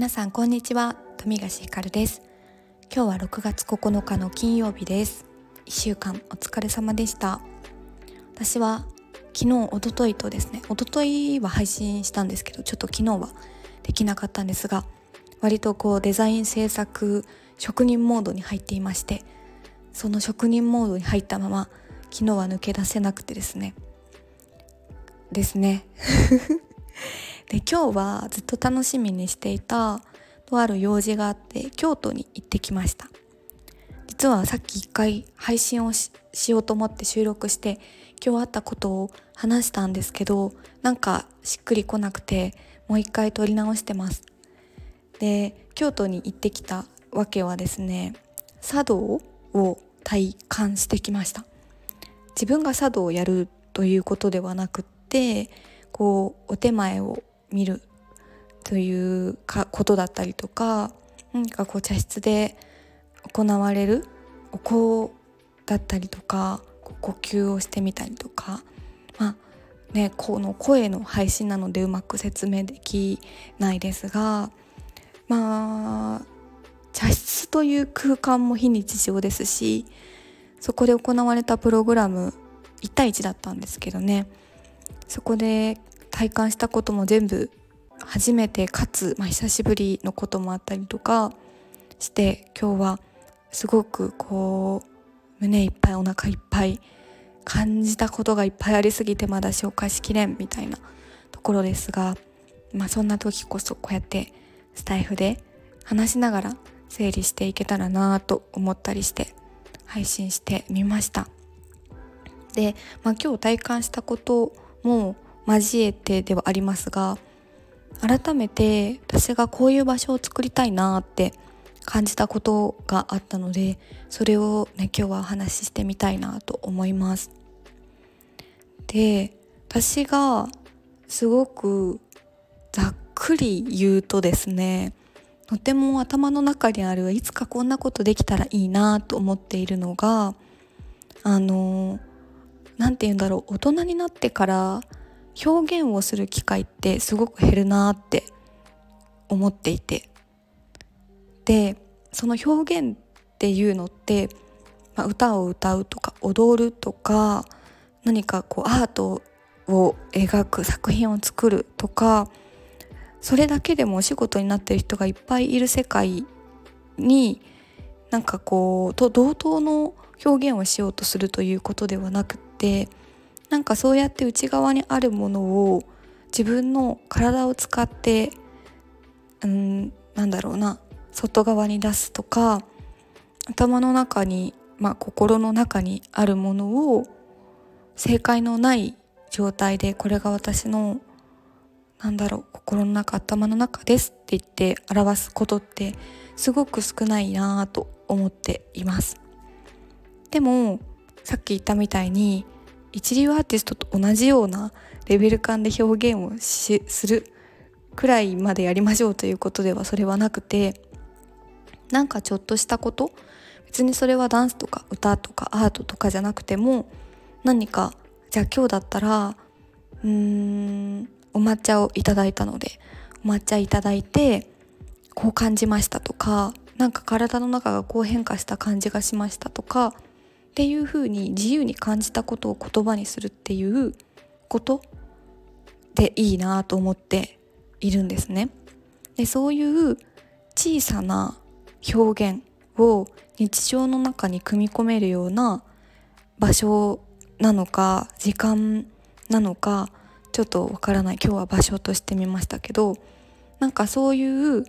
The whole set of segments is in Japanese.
皆さんこんにちは。富樫ひかるです。今日は6月9日の金曜日です。1週間お疲れ様でした。私は昨日おとといとですねおとといは配信したんですけどちょっと昨日はできなかったんですが割とこうデザイン制作職人モードに入っていましてその職人モードに入ったまま昨日は抜け出せなくてですね。ですね。で今日はずっと楽しみにしていたとある用事があって京都に行ってきました。実はさっき一回配信をしようと思って収録して今日あったことを話したんですけどなんかしっくりこなくてもう一回撮り直してます。で京都に行ってきたわけはですね茶道を体感してきました。自分が茶道をやるということではなくってこうお手前を見るというかことだったりとか何かこう茶室で行われるお香だったりとか呼吸をしてみたりとかまあねこの声の配信なのでうまく説明できないですがまあ茶室という空間も非日常ですしそこで行われたプログラム1対1だったんですけどね。そこで体感したことも全部初めてかつ、まあ、久しぶりのこともあったりとかして今日はすごくこう胸いっぱいお腹いっぱい感じたことがいっぱいありすぎてまだ紹介しきれんみたいなところですが、まあ、そんな時こそこうやってスタイフで話しながら整理していけたらなと思ったりして配信してみました。で、まあ、今日体感したことも交えてではありますが改めて私がこういう場所を作りたいなって感じたことがあったのでそれをね今日はお話ししてみたいなと思います。で私がすごくざっくり言うとですねとても頭の中にあるいつかこんなことできたらいいなと思っているのがあの何て言うんだろう大人になってから表現をする機会ってすごく減るなって思っていて。でその表現っていうのって、まあ、歌を歌うとか踊るとか何かこうアートを描く作品を作るとかそれだけでもお仕事になってる人がいっぱいいる世界になんかこうと同等の表現をしようとするということではなくってなんかそうやって内側にあるものを自分の体を使ってうんなんだろうな外側に出すとか頭の中に、まあ、心の中にあるものを正解のない状態でこれが私のなんだろう心の中頭の中ですって言って表すことってすごく少ないなぁと思っています。でもさっき言ったみたいに一流アーティストと同じようなレベル感で表現をしするくらいまでやりましょうということではそれはなくてなんかちょっとしたこと別にそれはダンスとか歌とかアートとかじゃなくても何かじゃあ今日だったらうーんお抹茶をいただいたのでお抹茶いただいてこう感じましたとかなんか体の中がこう変化した感じがしましたとかっていうふうに自由に感じたことを言葉にするっていうことでいいなと思っているんですね。でそういう小さな表現を日常の中に組み込めるような場所なのか時間なのかちょっとわからない今日は場所としてみましたけどなんかそういう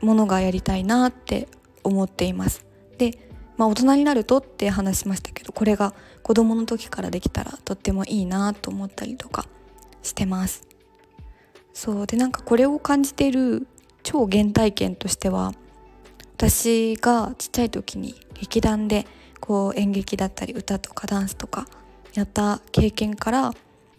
ものがやりたいなって思っています。で、まあ、大人になるとって話しましたけどこれが子供の時からできたらとってもいいなと思ったりとかしてます。そうでなんかこれを感じている超原体験としては私がちっちゃい時に劇団でこう演劇だったり歌とかダンスとかやった経験から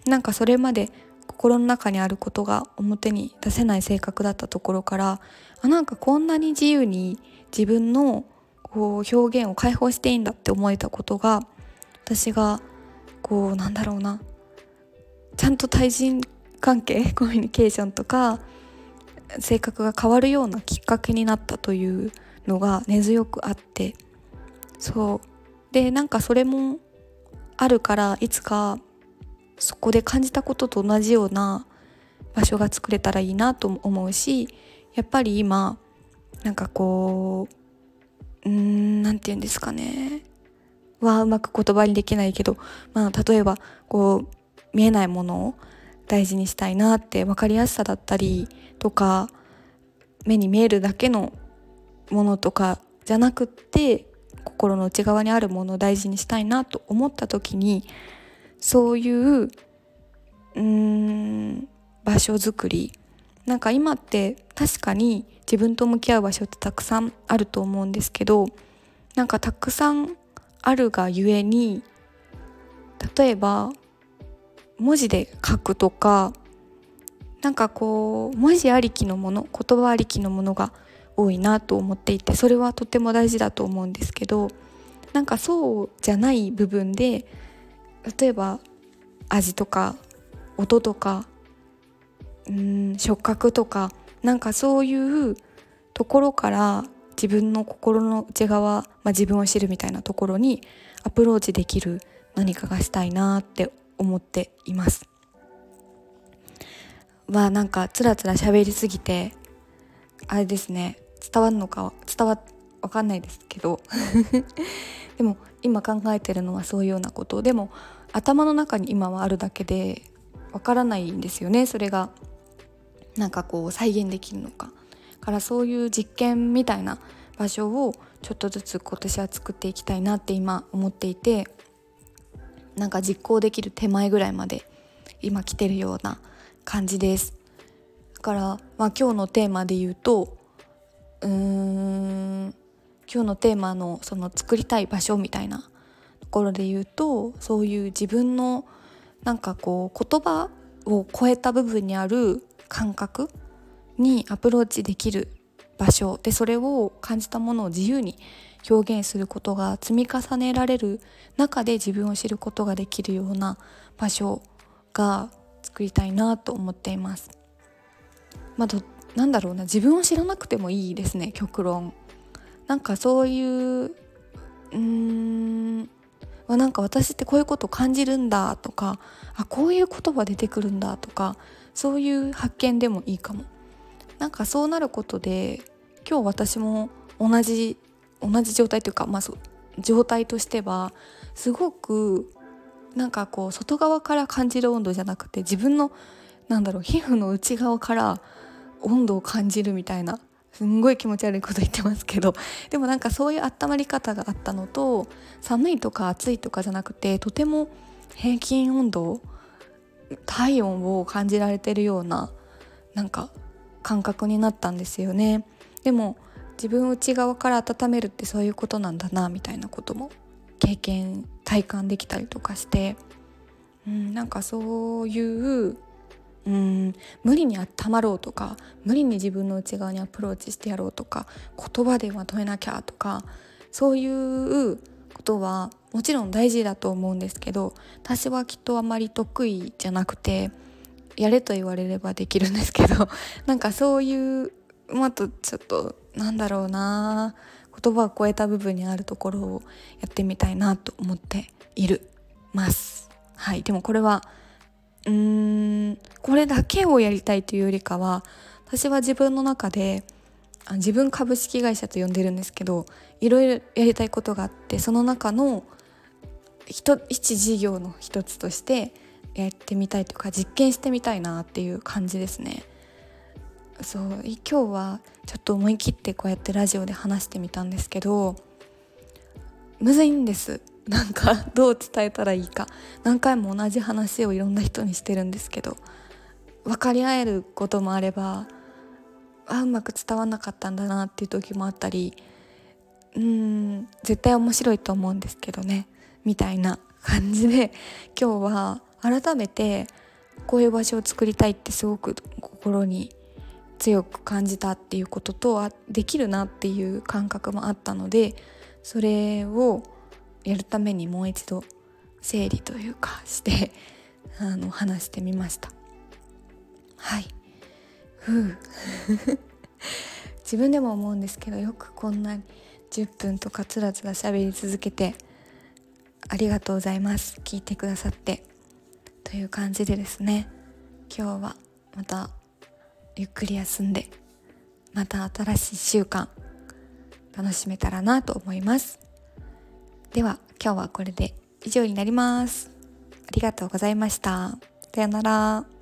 なんかそれまで心の中にあることが表に出せない性格だったところからあなんかこんなに自由に自分のこう表現を解放していいんだって思えたことが私がこうなんだろうなちゃんと対人関係 コミュニケーションとか性格が変わるようなきっかけになったというのが根強くあってそう。でなんかそれもあるからいつかそこで感じたことと同じような場所が作れたらいいなと思うしやっぱり今なんかこううん何て言うんですかね。はうまく言葉にできないけど、まあ、例えばこう見えないものを大事にしたいなって分かりやすさだったりとか目に見えるだけのものとかじゃなくって心の内側にあるものを大事にしたいなと思った時にそういううん場所づくり。なんか今って確かに自分と向き合う場所ってたくさんあると思うんですけどなんかたくさんあるがゆえに例えば文字で書くとかなんかこう文字ありきのもの言葉ありきのものが多いなと思っていてそれはとても大事だと思うんですけどなんかそうじゃない部分で例えば味とか音とかうん触覚とかなんかそういうところから自分の心の内側、まあ、自分を知るみたいなところにアプローチできる何かがしたいなって思っています。まあなんかつらつら喋りすぎてあれですね伝わるのか伝わわかんないですけど。でも今考えてるのはそういうようなこと。でも頭の中に今はあるだけでわからないんですよねそれが。なんかこう再現できるのか。からそういう実験みたいな場所をちょっとずつ今年は作っていきたいなって今思っていてなんか実行できる手前ぐらいまで今来てるような感じです。だから、まあ、今日のテーマで言うとうーん今日のテーマのその作りたい場所みたいなところで言うとそういう自分のなんかこう言葉を超えた部分にある感覚にアプローチできる場所でそれを感じたものを自由に表現することが積み重ねられる中で自分を知ることができるような場所が作りたいなと思っています。まあ、なんだろうな自分を知らなくてもいいですね極論。なんかそういううーんなんか私ってこういうこと感じるんだとかあこういう言葉出てくるんだとかそういう発見でもいいかも。なんかそうなることで今日私も同じ同じ状態というか、まあ、状態としてはすごくなんかこう外側から感じる温度じゃなくて自分のなんだろう皮膚の内側から温度を感じるみたいなすんごい気持ち悪いこと言ってますけど でもなんかそういう温まり方があったのと寒いとか暑いとかじゃなくてとても平均温度体温を感じられてるようななんか感覚になったんですよね。でも自分内側から温めるってそういうことなんだなみたいなことも経験体感できたりとかして、うん、なんかそういううん。無理に温まろうとか無理に自分の内側にアプローチしてやろうとか言葉でまとめなきゃとかそういうことはもちろん大事だと思うんですけど私はきっとあまり得意じゃなくてやれと言われればできるんですけど なんかそういうもっとちょっとなんだろうな言葉を超えた部分にあるところをやってみたいなと思っている。ます。はい。でもこれはうーんこれだけをやりたいというよりかは私は自分の中で自分株式会社と呼んでるんですけどいろいろやりたいことがあってその中の一事業の一つとしてやってみたいとか実験してみたいなっていう感じですね。そう今日はちょっと思い切ってこうやってラジオで話してみたんですけどむずいんです。なんか どう伝えたらいいか。何回も同じ話をいろんな人にしてるんですけど。分かり合えることもあればあうまく伝わんなかったんだなっていう時もあったりうん絶対面白いと思うんですけどね。みたいな感じで今日は改めてこういう場所を作りたいってすごく心に強く感じたっていうこととあできるなっていう感覚もあったのでそれをやるためにもう一度整理というかして あの話してみました。はい。ふう。自分でも思うんですけどよくこんなに10分とかつらつら喋り続けてありがとうございます。聞いてくださって。という感じでですね。今日はまたゆっくり休んでまた新しい習慣楽しめたらなと思います。では今日はこれで以上になります。ありがとうございました。さようなら。